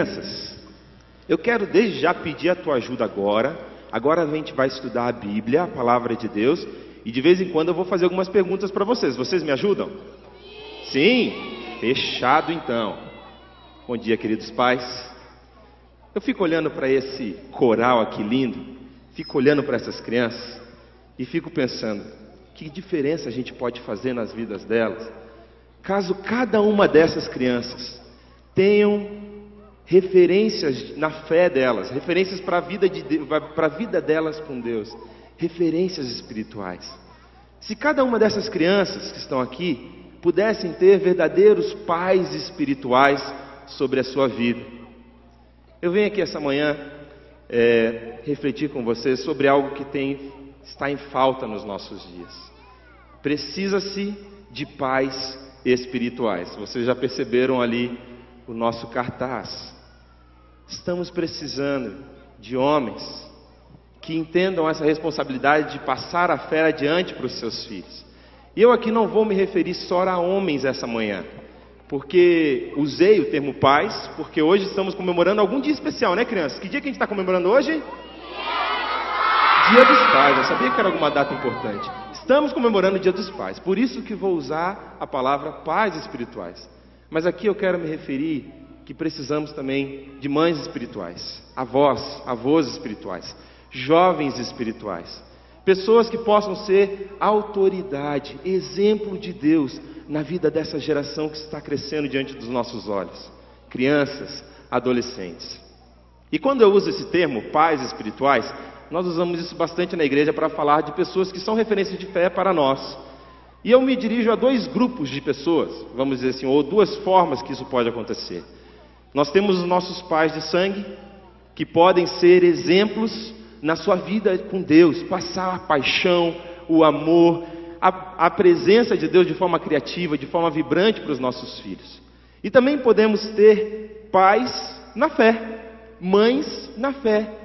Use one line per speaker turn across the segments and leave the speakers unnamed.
Crianças, eu quero desde já pedir a tua ajuda agora. Agora a gente vai estudar a Bíblia, a palavra de Deus, e de vez em quando eu vou fazer algumas perguntas para vocês. Vocês me ajudam? Sim? Fechado então. Bom dia, queridos pais. Eu fico olhando para esse coral aqui lindo, fico olhando para essas crianças e fico pensando: que diferença a gente pode fazer nas vidas delas, caso cada uma dessas crianças tenham referências na fé delas, referências para a vida, de, vida delas com Deus, referências espirituais. Se cada uma dessas crianças que estão aqui pudessem ter verdadeiros pais espirituais sobre a sua vida. Eu venho aqui essa manhã é, refletir com vocês sobre algo que tem, está em falta nos nossos dias. Precisa-se de pais espirituais. Vocês já perceberam ali o nosso cartaz. Estamos precisando de homens que entendam essa responsabilidade de passar a fé adiante para os seus filhos. E eu aqui não vou me referir só a homens essa manhã, porque usei o termo pais, porque hoje estamos comemorando algum dia especial, né, crianças? Que dia que a gente está comemorando hoje? Dia dos Pais. Eu sabia que era alguma data importante. Estamos comemorando o Dia dos Pais, por isso que vou usar a palavra pais espirituais. Mas aqui eu quero me referir que precisamos também de mães espirituais, avós, avós espirituais, jovens espirituais, pessoas que possam ser autoridade, exemplo de Deus na vida dessa geração que está crescendo diante dos nossos olhos, crianças, adolescentes. E quando eu uso esse termo, pais espirituais, nós usamos isso bastante na igreja para falar de pessoas que são referências de fé para nós. E eu me dirijo a dois grupos de pessoas, vamos dizer assim, ou duas formas que isso pode acontecer. Nós temos os nossos pais de sangue, que podem ser exemplos na sua vida com Deus, passar a paixão, o amor, a, a presença de Deus de forma criativa, de forma vibrante para os nossos filhos. E também podemos ter pais na fé, mães na fé,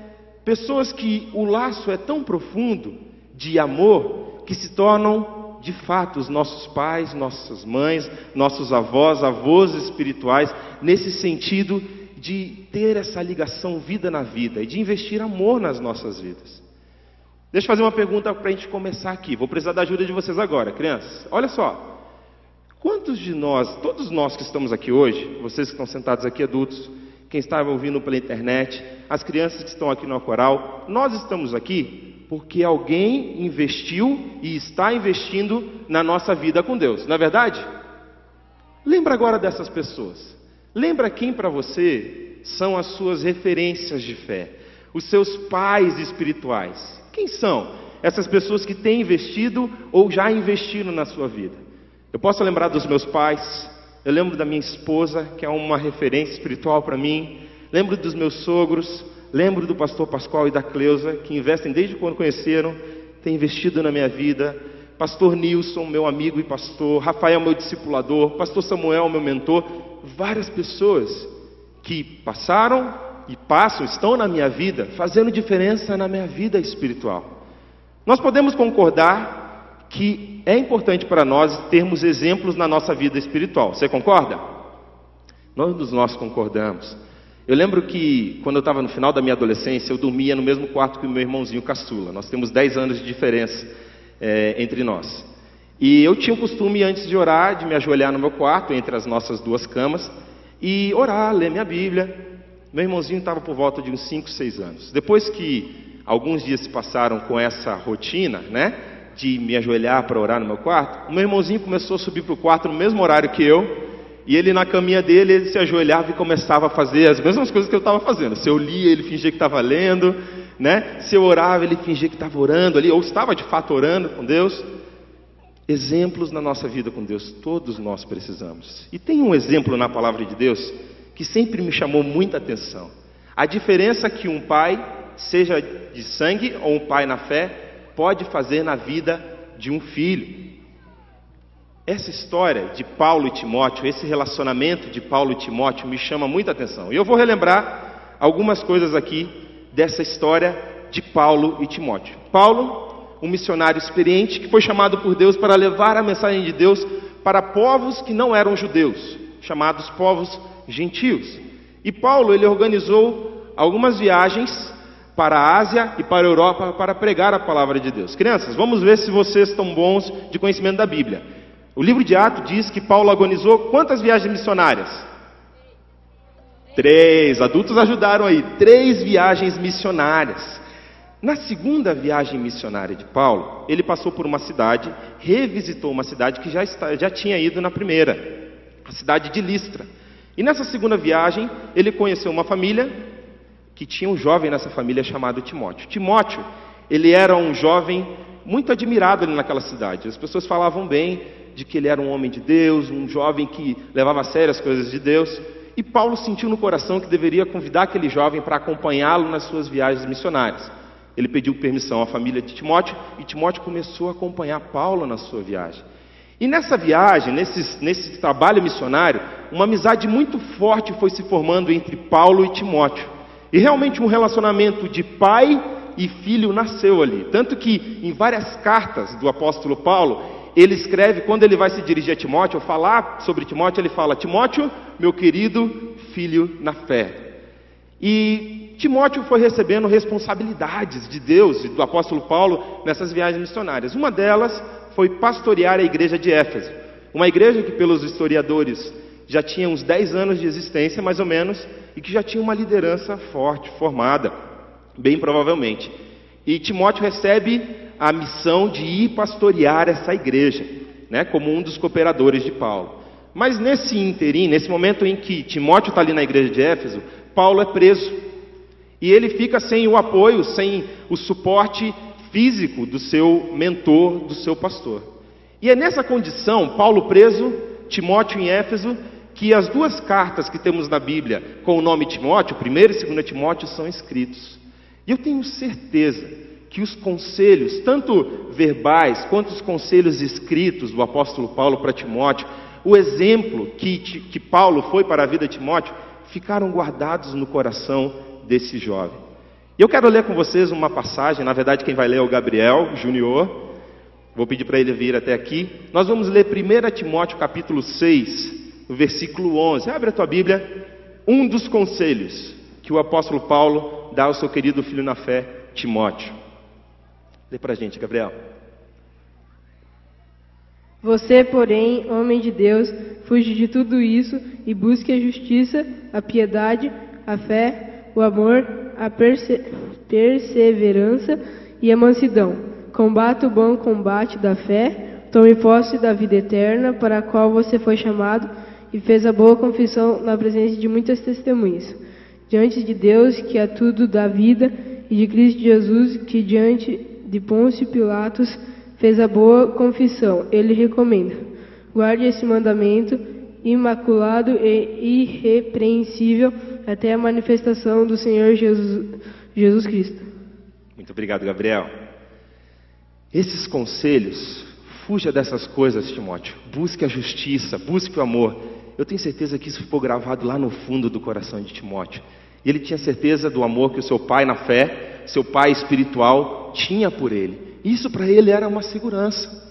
Pessoas que o laço é tão profundo de amor que se tornam de fato os nossos pais, nossas mães, nossos avós, avós espirituais, nesse sentido de ter essa ligação vida na vida e de investir amor nas nossas vidas. Deixa eu fazer uma pergunta para a gente começar aqui. Vou precisar da ajuda de vocês agora, crianças. Olha só. Quantos de nós, todos nós que estamos aqui hoje, vocês que estão sentados aqui adultos, quem está ouvindo pela internet, as crianças que estão aqui no coral, nós estamos aqui porque alguém investiu e está investindo na nossa vida com Deus, não é verdade? Lembra agora dessas pessoas. Lembra quem para você são as suas referências de fé, os seus pais espirituais. Quem são essas pessoas que têm investido ou já investiram na sua vida? Eu posso lembrar dos meus pais, eu lembro da minha esposa, que é uma referência espiritual para mim. Lembro dos meus sogros. Lembro do pastor Pascoal e da Cleusa, que investem desde quando conheceram, têm investido na minha vida. Pastor Nilson, meu amigo e pastor. Rafael, meu discipulador. Pastor Samuel, meu mentor. Várias pessoas que passaram e passam, estão na minha vida, fazendo diferença na minha vida espiritual. Nós podemos concordar que é importante para nós termos exemplos na nossa vida espiritual. Você concorda? Nós nós concordamos. Eu lembro que quando eu estava no final da minha adolescência, eu dormia no mesmo quarto que o meu irmãozinho caçula. Nós temos 10 anos de diferença é, entre nós. E eu tinha o costume, antes de orar, de me ajoelhar no meu quarto, entre as nossas duas camas, e orar, ler minha Bíblia. Meu irmãozinho estava por volta de uns 5, 6 anos. Depois que alguns dias se passaram com essa rotina, né? de me ajoelhar para orar no meu quarto, o meu irmãozinho começou a subir para o quarto no mesmo horário que eu, e ele na caminha dele, ele se ajoelhava e começava a fazer as mesmas coisas que eu estava fazendo. Se eu lia, ele fingia que estava lendo, né? Se eu orava, ele fingia que estava orando ali, ou estava de fato orando com Deus. Exemplos na nossa vida com Deus, todos nós precisamos. E tem um exemplo na palavra de Deus que sempre me chamou muita atenção. A diferença que um pai, seja de sangue ou um pai na fé, pode fazer na vida de um filho. Essa história de Paulo e Timóteo, esse relacionamento de Paulo e Timóteo me chama muita atenção. E eu vou relembrar algumas coisas aqui dessa história de Paulo e Timóteo. Paulo, um missionário experiente que foi chamado por Deus para levar a mensagem de Deus para povos que não eram judeus, chamados povos gentios. E Paulo, ele organizou algumas viagens para a Ásia e para a Europa para pregar a palavra de Deus. Crianças, vamos ver se vocês estão bons de conhecimento da Bíblia. O livro de Atos diz que Paulo organizou quantas viagens missionárias? Três. Adultos ajudaram aí. Três viagens missionárias. Na segunda viagem missionária de Paulo, ele passou por uma cidade, revisitou uma cidade que já, está, já tinha ido na primeira, a cidade de Listra. E nessa segunda viagem, ele conheceu uma família que tinha um jovem nessa família chamado Timóteo. Timóteo, ele era um jovem muito admirado ali naquela cidade. As pessoas falavam bem de que ele era um homem de Deus, um jovem que levava a sério as coisas de Deus. E Paulo sentiu no coração que deveria convidar aquele jovem para acompanhá-lo nas suas viagens missionárias. Ele pediu permissão à família de Timóteo e Timóteo começou a acompanhar Paulo na sua viagem. E nessa viagem, nesse, nesse trabalho missionário, uma amizade muito forte foi se formando entre Paulo e Timóteo. E realmente um relacionamento de pai e filho nasceu ali. Tanto que em várias cartas do apóstolo Paulo, ele escreve, quando ele vai se dirigir a Timóteo, falar sobre Timóteo, ele fala: Timóteo, meu querido filho na fé. E Timóteo foi recebendo responsabilidades de Deus e do apóstolo Paulo nessas viagens missionárias. Uma delas foi pastorear a igreja de Éfeso, uma igreja que, pelos historiadores, já tinha uns 10 anos de existência, mais ou menos, e que já tinha uma liderança forte, formada, bem provavelmente. E Timóteo recebe a missão de ir pastorear essa igreja, né, como um dos cooperadores de Paulo. Mas nesse interim, nesse momento em que Timóteo está ali na igreja de Éfeso, Paulo é preso. E ele fica sem o apoio, sem o suporte físico do seu mentor, do seu pastor. E é nessa condição, Paulo preso, Timóteo em Éfeso, que as duas cartas que temos na Bíblia com o nome Timóteo, 1 e 2 Timóteo, são escritos. E eu tenho certeza que os conselhos, tanto verbais quanto os conselhos escritos do apóstolo Paulo para Timóteo, o exemplo que, que Paulo foi para a vida de Timóteo, ficaram guardados no coração desse jovem. E eu quero ler com vocês uma passagem, na verdade quem vai ler é o Gabriel Júnior. Vou pedir para ele vir até aqui. Nós vamos ler 1 Timóteo capítulo 6, no versículo 11. Abre a tua Bíblia. Um dos conselhos que o apóstolo Paulo dá ao seu querido filho na fé, Timóteo. Lê para a gente, Gabriel.
Você, porém, homem de Deus, fuge de tudo isso e busque a justiça, a piedade, a fé, o amor, a perse perseverança e a mansidão. Combata o bom combate da fé, tome posse da vida eterna, para a qual você foi chamado e fez a boa confissão na presença de muitas testemunhas. Diante de Deus, que é tudo da vida, e de Cristo Jesus, que diante de Pôncio Pilatos fez a boa confissão, ele recomenda: guarde esse mandamento imaculado e irrepreensível até a manifestação do Senhor Jesus, Jesus Cristo.
Muito obrigado, Gabriel. Esses conselhos, fuja dessas coisas, Timóteo. Busque a justiça, busque o amor. Eu tenho certeza que isso ficou gravado lá no fundo do coração de Timóteo. Ele tinha certeza do amor que o seu pai na fé, seu pai espiritual, tinha por ele. Isso para ele era uma segurança.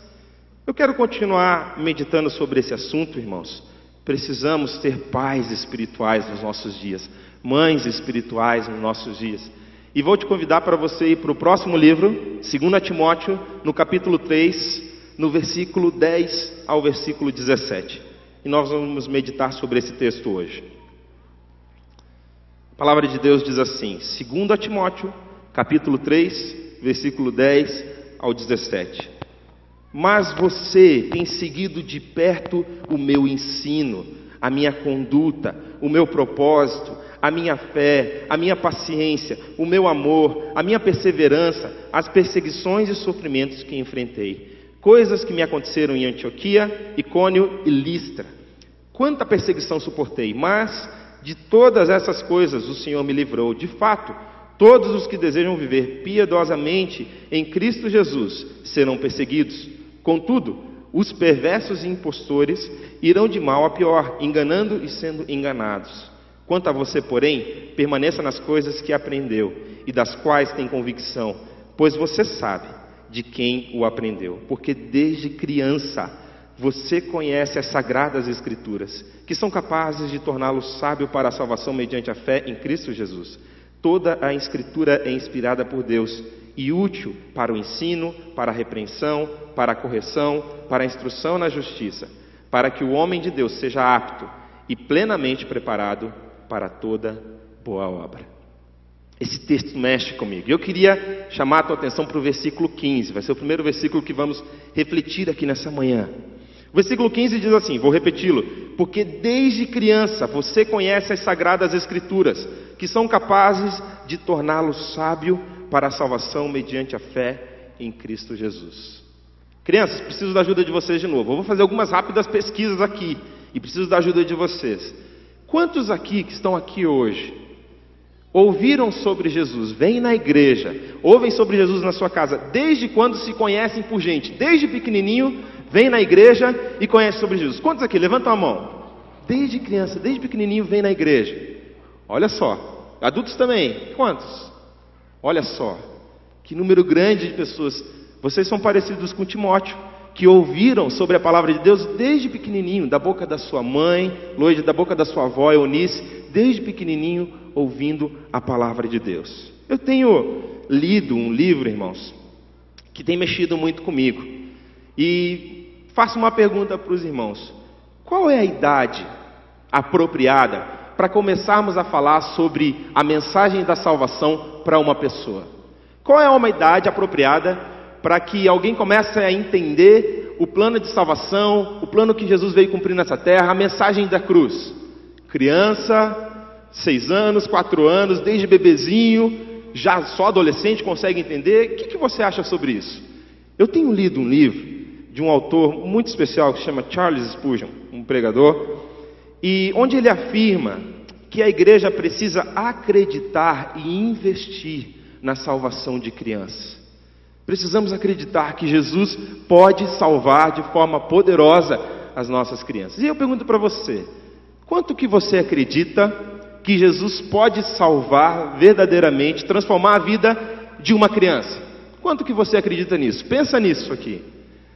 Eu quero continuar meditando sobre esse assunto, irmãos. Precisamos ter pais espirituais nos nossos dias, mães espirituais nos nossos dias. E vou te convidar para você ir para o próximo livro, 2 Timóteo, no capítulo 3, no versículo 10 ao versículo 17. E nós vamos meditar sobre esse texto hoje. A palavra de Deus diz assim, 2 Timóteo, capítulo 3, versículo 10 ao 17 mas você tem seguido de perto o meu ensino, a minha conduta, o meu propósito, a minha fé, a minha paciência, o meu amor, a minha perseverança, as perseguições e sofrimentos que enfrentei. Coisas que me aconteceram em Antioquia, Icônio e Listra. Quanta perseguição suportei, mas de todas essas coisas o Senhor me livrou. De fato, todos os que desejam viver piedosamente em Cristo Jesus serão perseguidos. Contudo, os perversos e impostores irão de mal a pior, enganando e sendo enganados. Quanto a você, porém, permaneça nas coisas que aprendeu e das quais tem convicção, pois você sabe de quem o aprendeu, porque desde criança você conhece as sagradas Escrituras, que são capazes de torná-lo sábio para a salvação mediante a fé em Cristo Jesus. Toda a Escritura é inspirada por Deus e útil para o ensino, para a repreensão, para a correção, para a instrução na justiça, para que o homem de Deus seja apto e plenamente preparado para toda boa obra. Esse texto mexe comigo. Eu queria chamar a tua atenção para o versículo 15, vai ser o primeiro versículo que vamos refletir aqui nessa manhã. Versículo 15 diz assim: vou repeti-lo. Porque desde criança você conhece as sagradas Escrituras, que são capazes de torná-lo sábio para a salvação mediante a fé em Cristo Jesus. Crianças, preciso da ajuda de vocês de novo. Eu vou fazer algumas rápidas pesquisas aqui e preciso da ajuda de vocês. Quantos aqui que estão aqui hoje ouviram sobre Jesus, vêm na igreja, ouvem sobre Jesus na sua casa, desde quando se conhecem por gente? Desde pequenininho vem na igreja e conhece sobre Jesus. Quantos aqui? Levantam a mão. Desde criança, desde pequenininho, vem na igreja. Olha só. Adultos também. Quantos? Olha só. Que número grande de pessoas. Vocês são parecidos com Timóteo, que ouviram sobre a palavra de Deus desde pequenininho, da boca da sua mãe, Loide, da boca da sua avó, Eunice, desde pequenininho, ouvindo a palavra de Deus. Eu tenho lido um livro, irmãos, que tem mexido muito comigo. E faço uma pergunta para os irmãos: qual é a idade apropriada para começarmos a falar sobre a mensagem da salvação para uma pessoa? Qual é uma idade apropriada para que alguém comece a entender o plano de salvação, o plano que Jesus veio cumprir nessa terra, a mensagem da cruz? Criança, seis anos, quatro anos, desde bebezinho, já só adolescente consegue entender? O que, que você acha sobre isso? Eu tenho lido um livro de um autor muito especial que se chama Charles Spurgeon, um pregador, e onde ele afirma que a igreja precisa acreditar e investir na salvação de crianças. Precisamos acreditar que Jesus pode salvar de forma poderosa as nossas crianças. E eu pergunto para você: quanto que você acredita que Jesus pode salvar verdadeiramente, transformar a vida de uma criança? Quanto que você acredita nisso? Pensa nisso aqui.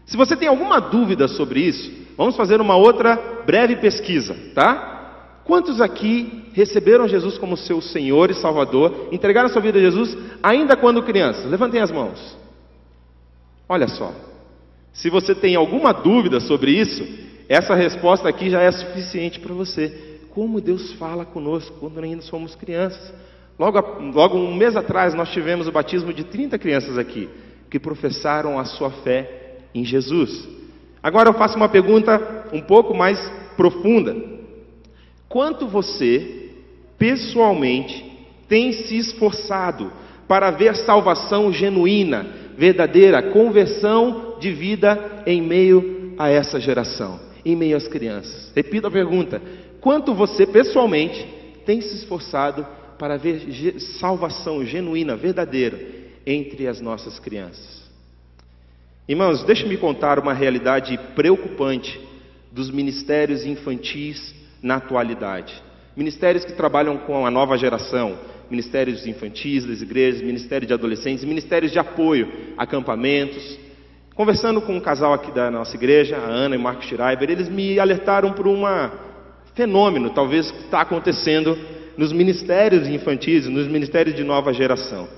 Se você tem alguma dúvida sobre isso, vamos fazer uma outra breve pesquisa, tá? Quantos aqui receberam Jesus como seu Senhor e Salvador, entregaram sua vida a Jesus ainda quando crianças? Levantem as mãos. Olha só. Se você tem alguma dúvida sobre isso, essa resposta aqui já é suficiente para você. Como Deus fala conosco quando ainda somos crianças. Logo, logo um mês atrás nós tivemos o batismo de 30 crianças aqui que professaram a sua fé em Jesus. Agora eu faço uma pergunta um pouco mais profunda. Quanto você, pessoalmente, tem se esforçado para ver salvação genuína, verdadeira, conversão de vida em meio a essa geração, em meio às crianças? Repito a pergunta: quanto você, pessoalmente, tem se esforçado para ver salvação genuína, verdadeira, entre as nossas crianças? Irmãos, deixe-me contar uma realidade preocupante dos ministérios infantis na atualidade. Ministérios que trabalham com a nova geração, ministérios infantis das igrejas, ministérios de adolescentes, ministérios de apoio, acampamentos. Conversando com um casal aqui da nossa igreja, a Ana e o Marco Schreiber, eles me alertaram para um fenômeno, talvez, que está acontecendo nos ministérios infantis, nos ministérios de nova geração.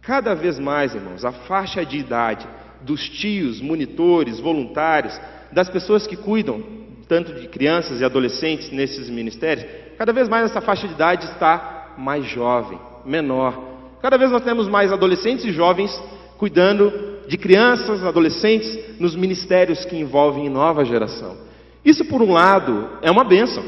Cada vez mais, irmãos, a faixa de idade dos tios, monitores, voluntários, das pessoas que cuidam tanto de crianças e adolescentes nesses ministérios, cada vez mais essa faixa de idade está mais jovem, menor. Cada vez nós temos mais adolescentes e jovens cuidando de crianças, adolescentes nos ministérios que envolvem nova geração. Isso, por um lado, é uma bênção,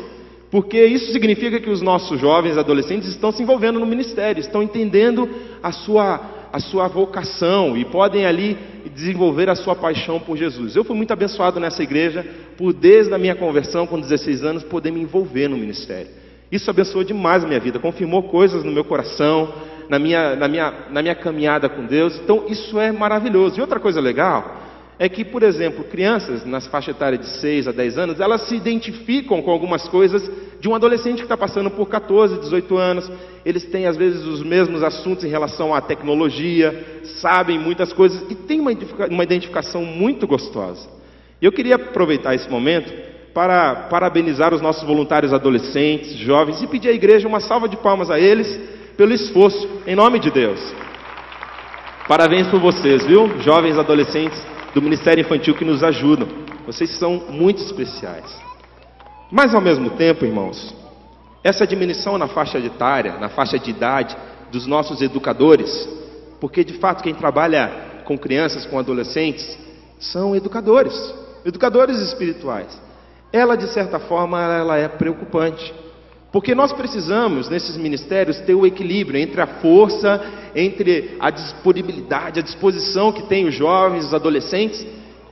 porque isso significa que os nossos jovens adolescentes estão se envolvendo no ministério, estão entendendo a sua, a sua vocação e podem ali desenvolver a sua paixão por Jesus. Eu fui muito abençoado nessa igreja por, desde a minha conversão, com 16 anos, poder me envolver no ministério. Isso abençoou demais a minha vida, confirmou coisas no meu coração, na minha, na minha, na minha caminhada com Deus. Então, isso é maravilhoso. E outra coisa legal é que, por exemplo, crianças nas faixas etárias de 6 a 10 anos, elas se identificam com algumas coisas de um adolescente que está passando por 14, 18 anos. Eles têm, às vezes, os mesmos assuntos em relação à tecnologia, sabem muitas coisas e têm uma identificação muito gostosa. Eu queria aproveitar esse momento para parabenizar os nossos voluntários adolescentes, jovens e pedir à igreja uma salva de palmas a eles pelo esforço, em nome de Deus. Parabéns por vocês, viu? Jovens adolescentes do Ministério Infantil que nos ajudam. Vocês são muito especiais. Mas ao mesmo tempo, irmãos, essa diminuição na faixa etária, na faixa de idade dos nossos educadores, porque de fato quem trabalha com crianças, com adolescentes, são educadores, educadores espirituais ela de certa forma ela é preocupante. Porque nós precisamos, nesses ministérios, ter o equilíbrio entre a força, entre a disponibilidade, a disposição que tem os jovens, os adolescentes,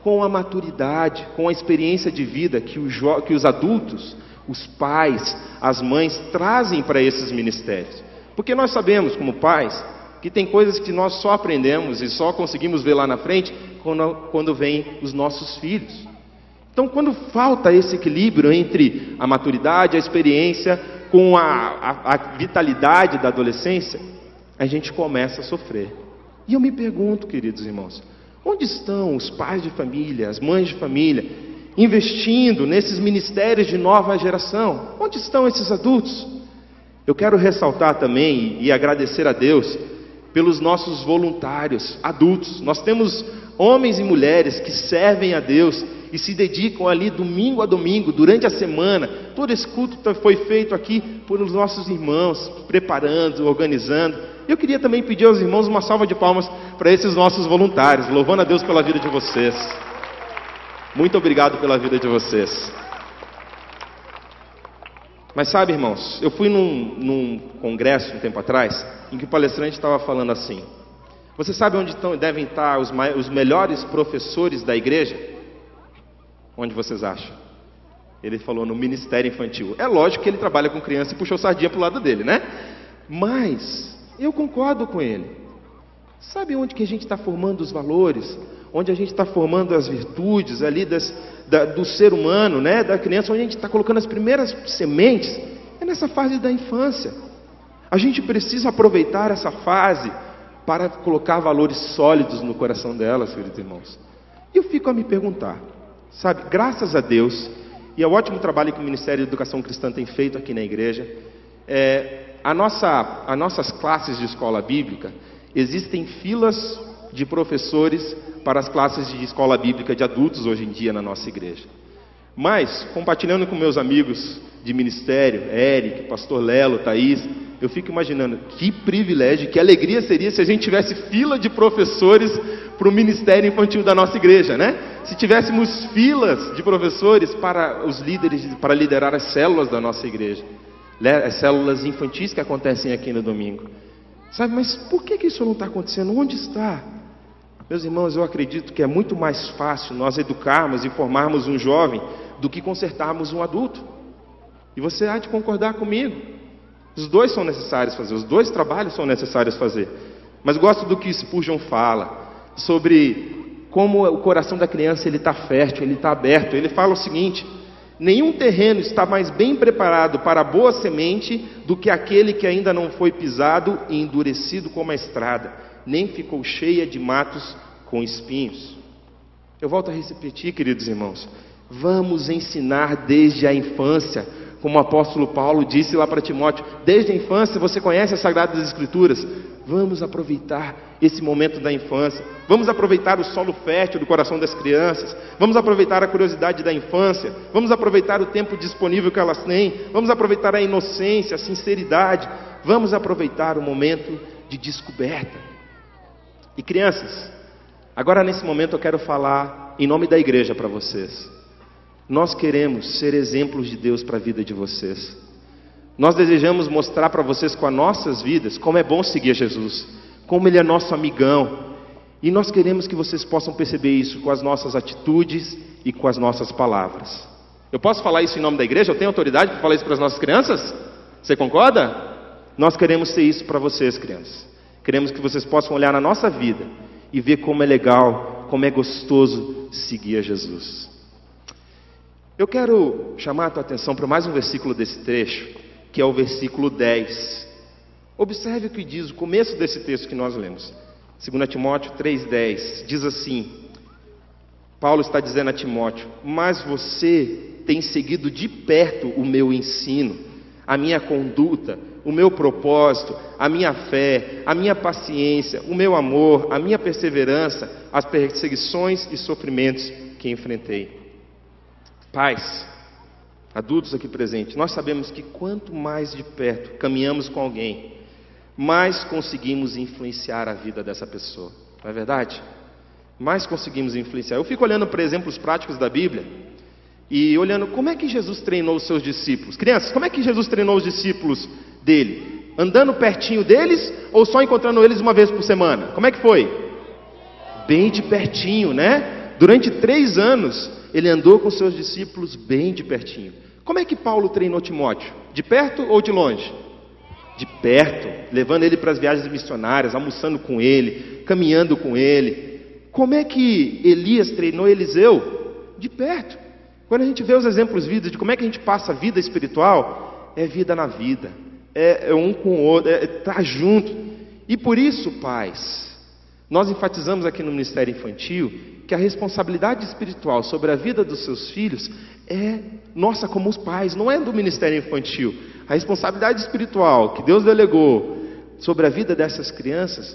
com a maturidade, com a experiência de vida que, que os adultos, os pais, as mães trazem para esses ministérios. Porque nós sabemos, como pais, que tem coisas que nós só aprendemos e só conseguimos ver lá na frente quando, quando vêm os nossos filhos. Então, quando falta esse equilíbrio entre a maturidade, a experiência, com a, a, a, vitalidade da adolescência, a gente começa a sofrer. E eu me pergunto, queridos irmãos, onde estão os pais de família, as mães de família, investindo nesses ministérios de nova geração? Onde estão esses adultos? Eu quero ressaltar também e agradecer a Deus pelos nossos voluntários adultos. Nós temos homens e mulheres que servem a Deus e se dedicam ali domingo a domingo, durante a semana. Todo esse culto foi feito aqui por os nossos irmãos, preparando, organizando. Eu queria também pedir aos irmãos uma salva de palmas para esses nossos voluntários, louvando a Deus pela vida de vocês. Muito obrigado pela vida de vocês. Mas sabe, irmãos, eu fui num, num congresso um tempo atrás, em que o palestrante estava falando assim: Você sabe onde estão, devem estar os, os melhores professores da igreja? Onde vocês acham? Ele falou no ministério infantil. É lógico que ele trabalha com criança e puxou sardinha para o lado dele, né? Mas eu concordo com ele. Sabe onde que a gente está formando os valores? Onde a gente está formando as virtudes ali das, da, do ser humano, né? Da criança, onde a gente está colocando as primeiras sementes? É nessa fase da infância. A gente precisa aproveitar essa fase para colocar valores sólidos no coração delas, queridos irmãos. E eu fico a me perguntar: Sabe, graças a Deus, e ao ótimo trabalho que o Ministério de Educação Cristã tem feito aqui na igreja, é, a nossa, as nossas classes de escola bíblica, existem filas de professores para as classes de escola bíblica de adultos hoje em dia na nossa igreja. Mas, compartilhando com meus amigos de ministério, Eric, Pastor Lelo, Thaís, eu fico imaginando que privilégio, que alegria seria se a gente tivesse fila de professores para o ministério infantil da nossa igreja, né? Se tivéssemos filas de professores para os líderes, para liderar as células da nossa igreja, né? as células infantis que acontecem aqui no domingo. Sabe, mas por que, que isso não está acontecendo? Onde está? Meus irmãos, eu acredito que é muito mais fácil nós educarmos e formarmos um jovem do que consertarmos um adulto. E você há de concordar comigo. Os dois são necessários fazer, os dois trabalhos são necessários fazer. Mas gosto do que Spurgeon fala sobre como o coração da criança ele está fértil, ele está aberto. Ele fala o seguinte: nenhum terreno está mais bem preparado para boa semente do que aquele que ainda não foi pisado e endurecido como a estrada, nem ficou cheia de matos com espinhos. Eu volto a repetir, queridos irmãos, vamos ensinar desde a infância como o apóstolo Paulo disse lá para Timóteo, desde a infância você conhece as Sagradas Escrituras. Vamos aproveitar esse momento da infância. Vamos aproveitar o solo fértil do coração das crianças. Vamos aproveitar a curiosidade da infância. Vamos aproveitar o tempo disponível que elas têm. Vamos aproveitar a inocência, a sinceridade. Vamos aproveitar o momento de descoberta. E crianças, agora nesse momento eu quero falar em nome da igreja para vocês. Nós queremos ser exemplos de Deus para a vida de vocês. Nós desejamos mostrar para vocês com as nossas vidas como é bom seguir Jesus, como Ele é nosso amigão. E nós queremos que vocês possam perceber isso com as nossas atitudes e com as nossas palavras. Eu posso falar isso em nome da igreja? Eu tenho autoridade para falar isso para as nossas crianças? Você concorda? Nós queremos ser isso para vocês, crianças. Queremos que vocês possam olhar na nossa vida e ver como é legal, como é gostoso seguir a Jesus. Eu quero chamar a tua atenção para mais um versículo desse trecho, que é o versículo 10. Observe o que diz o começo desse texto que nós lemos. 2 Timóteo 3,10 diz assim: Paulo está dizendo a Timóteo: Mas você tem seguido de perto o meu ensino, a minha conduta, o meu propósito, a minha fé, a minha paciência, o meu amor, a minha perseverança, as perseguições e sofrimentos que enfrentei. Pais, adultos aqui presentes, nós sabemos que quanto mais de perto caminhamos com alguém, mais conseguimos influenciar a vida dessa pessoa. Não é verdade? Mais conseguimos influenciar. Eu fico olhando para exemplos práticos da Bíblia e olhando como é que Jesus treinou os seus discípulos. Crianças, como é que Jesus treinou os discípulos dele? Andando pertinho deles ou só encontrando eles uma vez por semana? Como é que foi? Bem de pertinho, né? Durante três anos ele andou com seus discípulos bem de pertinho. Como é que Paulo treinou Timóteo? De perto ou de longe? De perto, levando ele para as viagens missionárias, almoçando com ele, caminhando com ele. Como é que Elias treinou Eliseu? De perto. Quando a gente vê os exemplos vida de como é que a gente passa a vida espiritual, é vida na vida, é, é um com o outro, é estar tá junto. E por isso, pais, nós enfatizamos aqui no Ministério Infantil que a responsabilidade espiritual sobre a vida dos seus filhos é nossa como os pais, não é do Ministério Infantil. A responsabilidade espiritual que Deus delegou sobre a vida dessas crianças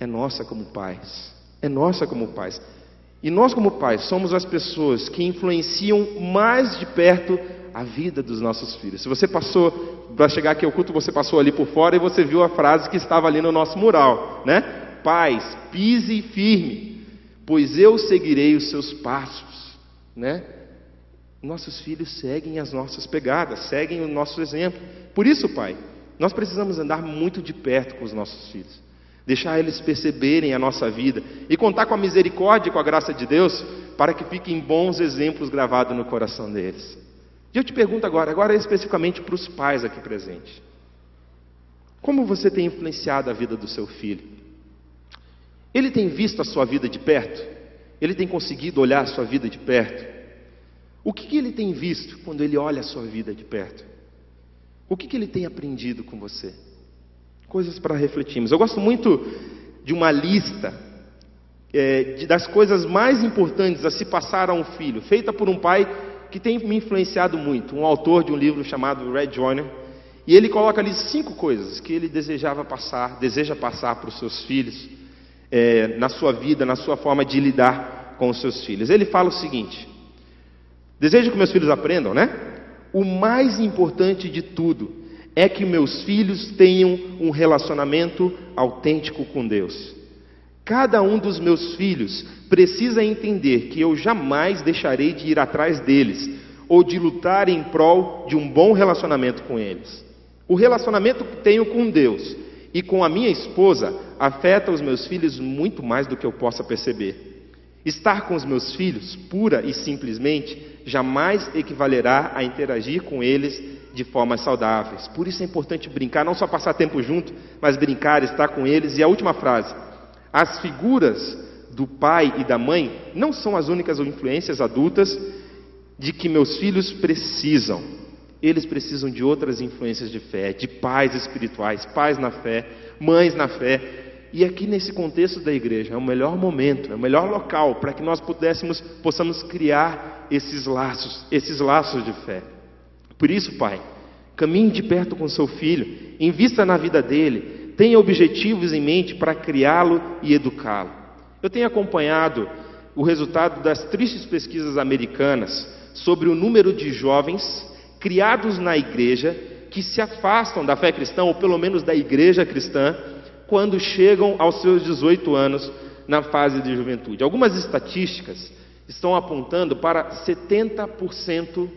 é nossa como pais. É nossa como pais. E nós, como pais, somos as pessoas que influenciam mais de perto a vida dos nossos filhos. Se você passou, para chegar aqui ao culto, você passou ali por fora e você viu a frase que estava ali no nosso mural, né? Pais, pise firme, pois eu seguirei os seus passos, né? Nossos filhos seguem as nossas pegadas, seguem o nosso exemplo. Por isso, pai, nós precisamos andar muito de perto com os nossos filhos, deixar eles perceberem a nossa vida e contar com a misericórdia e com a graça de Deus para que fiquem bons exemplos gravados no coração deles. E eu te pergunto agora, agora especificamente para os pais aqui presentes: como você tem influenciado a vida do seu filho? Ele tem visto a sua vida de perto? Ele tem conseguido olhar a sua vida de perto? O que, que ele tem visto quando ele olha a sua vida de perto? O que, que ele tem aprendido com você? Coisas para refletirmos. Eu gosto muito de uma lista é, de, das coisas mais importantes a se passar a um filho, feita por um pai que tem me influenciado muito, um autor de um livro chamado Red Joyner, e ele coloca ali cinco coisas que ele desejava passar, deseja passar para os seus filhos é, na sua vida, na sua forma de lidar com os seus filhos. Ele fala o seguinte: desejo que meus filhos aprendam, né? O mais importante de tudo é que meus filhos tenham um relacionamento autêntico com Deus. Cada um dos meus filhos precisa entender que eu jamais deixarei de ir atrás deles ou de lutar em prol de um bom relacionamento com eles. O relacionamento que tenho com Deus e com a minha esposa afeta os meus filhos muito mais do que eu possa perceber. Estar com os meus filhos, pura e simplesmente, jamais equivalerá a interagir com eles de formas saudáveis. Por isso é importante brincar, não só passar tempo junto, mas brincar, estar com eles. E a última frase: as figuras do pai e da mãe não são as únicas influências adultas de que meus filhos precisam. Eles precisam de outras influências de fé, de pais espirituais, pais na fé, mães na fé, e aqui nesse contexto da igreja é o melhor momento, é o melhor local para que nós pudéssemos, possamos criar esses laços, esses laços de fé. Por isso, Pai, caminhe de perto com seu filho, invista na vida dele, tenha objetivos em mente para criá-lo e educá-lo. Eu tenho acompanhado o resultado das tristes pesquisas americanas sobre o número de jovens criados na igreja que se afastam da fé cristã, ou pelo menos da igreja cristã, quando chegam aos seus 18 anos na fase de juventude. Algumas estatísticas estão apontando para 70%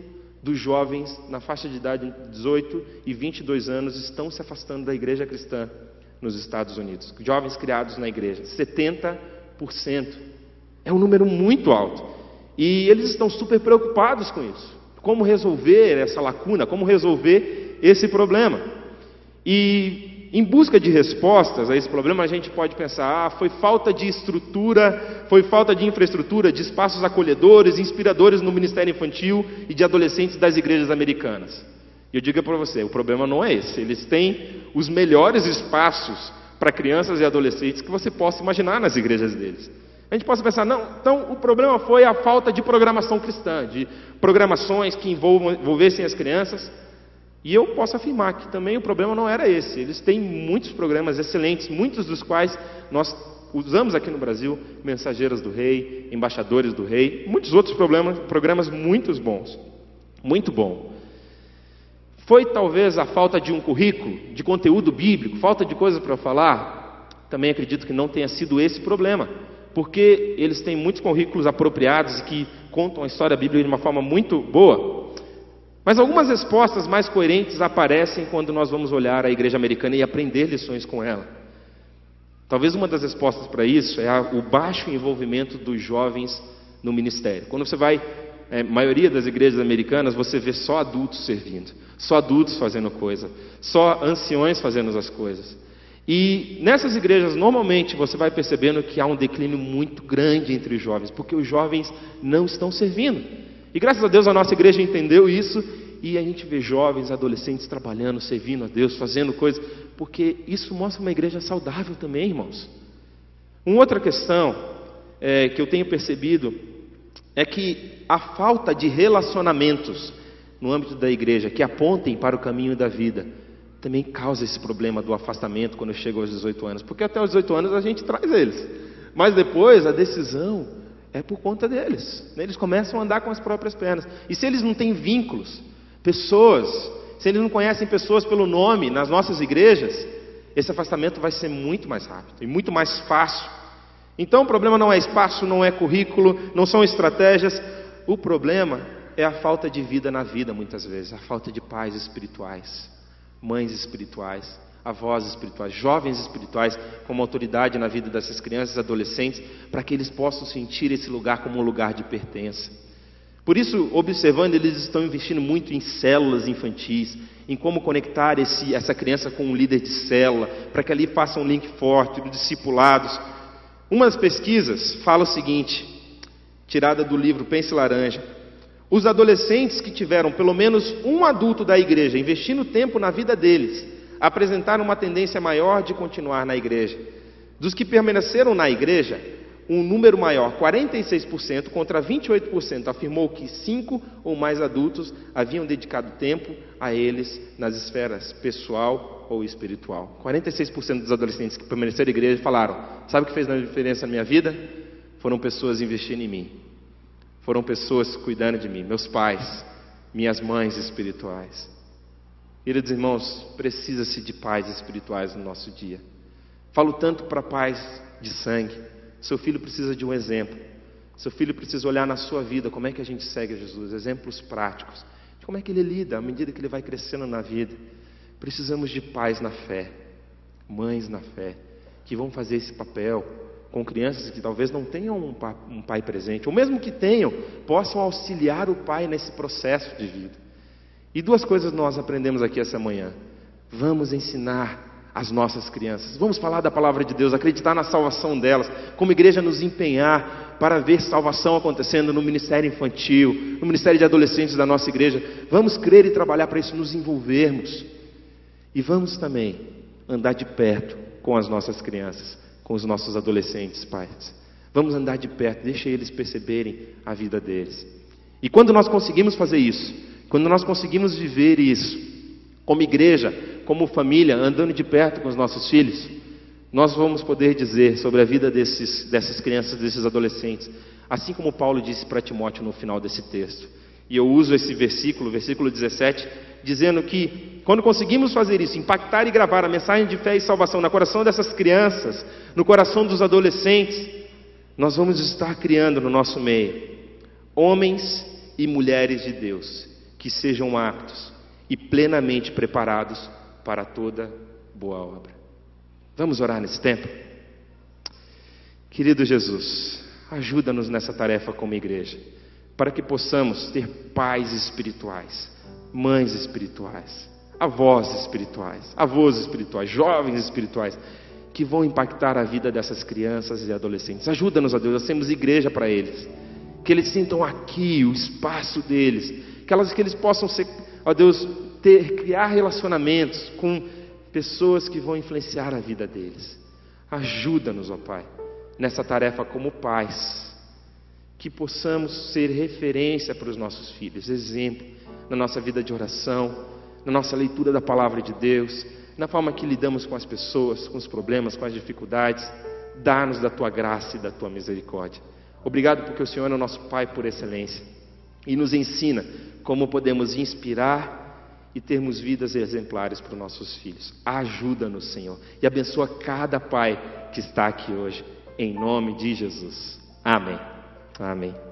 dos jovens na faixa de idade de 18 e 22 anos estão se afastando da igreja cristã nos Estados Unidos. Jovens criados na igreja, 70%. É um número muito alto. E eles estão super preocupados com isso. Como resolver essa lacuna, como resolver esse problema. E em busca de respostas a esse problema, a gente pode pensar: ah, foi falta de estrutura, foi falta de infraestrutura, de espaços acolhedores, inspiradores no ministério infantil e de adolescentes das igrejas americanas. E eu digo para você: o problema não é esse. Eles têm os melhores espaços para crianças e adolescentes que você possa imaginar nas igrejas deles. A gente possa pensar, não, então o problema foi a falta de programação cristã, de programações que envolvessem as crianças. E eu posso afirmar que também o problema não era esse. Eles têm muitos programas excelentes, muitos dos quais nós usamos aqui no Brasil, Mensageiras do Rei, Embaixadores do Rei, muitos outros problemas, programas muito bons. Muito bom. Foi talvez a falta de um currículo, de conteúdo bíblico, falta de coisas para falar? Também acredito que não tenha sido esse problema porque eles têm muitos currículos apropriados e que contam a história bíblica de uma forma muito boa. Mas algumas respostas mais coerentes aparecem quando nós vamos olhar a igreja americana e aprender lições com ela. Talvez uma das respostas para isso é o baixo envolvimento dos jovens no ministério. Quando você vai, é, maioria das igrejas americanas, você vê só adultos servindo, só adultos fazendo coisa, só anciões fazendo as coisas. E nessas igrejas, normalmente, você vai percebendo que há um declínio muito grande entre os jovens, porque os jovens não estão servindo. E graças a Deus a nossa igreja entendeu isso e a gente vê jovens, adolescentes trabalhando, servindo a Deus, fazendo coisas, porque isso mostra uma igreja saudável também, irmãos. Uma outra questão é, que eu tenho percebido é que a falta de relacionamentos no âmbito da igreja que apontem para o caminho da vida também causa esse problema do afastamento quando chega aos 18 anos, porque até os 18 anos a gente traz eles, mas depois a decisão é por conta deles, né? eles começam a andar com as próprias pernas, e se eles não têm vínculos, pessoas, se eles não conhecem pessoas pelo nome nas nossas igrejas, esse afastamento vai ser muito mais rápido e muito mais fácil. Então o problema não é espaço, não é currículo, não são estratégias, o problema é a falta de vida na vida, muitas vezes, a falta de pais espirituais mães espirituais, avós espirituais, jovens espirituais, como autoridade na vida dessas crianças e adolescentes, para que eles possam sentir esse lugar como um lugar de pertença. Por isso, observando, eles estão investindo muito em células infantis, em como conectar esse, essa criança com um líder de célula, para que ali faça um link forte, discipulados. Uma das pesquisas fala o seguinte, tirada do livro Pense Laranja: os adolescentes que tiveram pelo menos um adulto da igreja investindo tempo na vida deles apresentaram uma tendência maior de continuar na igreja. Dos que permaneceram na igreja, um número maior, 46% contra 28%, afirmou que cinco ou mais adultos haviam dedicado tempo a eles nas esferas pessoal ou espiritual. 46% dos adolescentes que permaneceram na igreja falaram: Sabe o que fez a diferença na minha vida? Foram pessoas investindo em mim foram pessoas cuidando de mim, meus pais, minhas mães espirituais. Queridos irmãos, precisa-se de pais espirituais no nosso dia. Falo tanto para pais de sangue. Seu filho precisa de um exemplo. Seu filho precisa olhar na sua vida como é que a gente segue Jesus, exemplos práticos de como é que ele lida à medida que ele vai crescendo na vida. Precisamos de pais na fé, mães na fé, que vão fazer esse papel com crianças que talvez não tenham um pai, presente, ou mesmo que tenham, possam auxiliar o pai nesse processo de vida. E duas coisas nós aprendemos aqui essa manhã. Vamos ensinar as nossas crianças, vamos falar da palavra de Deus, acreditar na salvação delas, como igreja nos empenhar para ver salvação acontecendo no ministério infantil, no ministério de adolescentes da nossa igreja. Vamos crer e trabalhar para isso, nos envolvermos. E vamos também andar de perto com as nossas crianças com os nossos adolescentes, pais. Vamos andar de perto, deixa eles perceberem a vida deles. E quando nós conseguimos fazer isso, quando nós conseguimos viver isso, como igreja, como família, andando de perto com os nossos filhos, nós vamos poder dizer sobre a vida desses, dessas crianças, desses adolescentes, assim como Paulo disse para Timóteo no final desse texto. E eu uso esse versículo, versículo 17, dizendo que quando conseguimos fazer isso, impactar e gravar a mensagem de fé e salvação no coração dessas crianças, no coração dos adolescentes, nós vamos estar criando no nosso meio homens e mulheres de Deus que sejam aptos e plenamente preparados para toda boa obra. Vamos orar nesse tempo? Querido Jesus, ajuda-nos nessa tarefa como igreja para que possamos ter pais espirituais, mães espirituais, avós espirituais, avós espirituais, jovens espirituais, que vão impactar a vida dessas crianças e adolescentes. Ajuda-nos, a Deus, nós temos igreja para eles, que eles sintam aqui o espaço deles, que, elas, que eles possam ser, ó Deus, ter, criar relacionamentos com pessoas que vão influenciar a vida deles. Ajuda-nos, ó Pai nessa tarefa como pais, que possamos ser referência para os nossos filhos, exemplo na nossa vida de oração, na nossa leitura da palavra de Deus, na forma que lidamos com as pessoas, com os problemas, com as dificuldades. Dá-nos da tua graça e da tua misericórdia. Obrigado porque o Senhor é o nosso Pai por excelência e nos ensina como podemos inspirar e termos vidas exemplares para os nossos filhos. Ajuda-nos, Senhor, e abençoa cada pai que está aqui hoje, em nome de Jesus. Amém. Amém.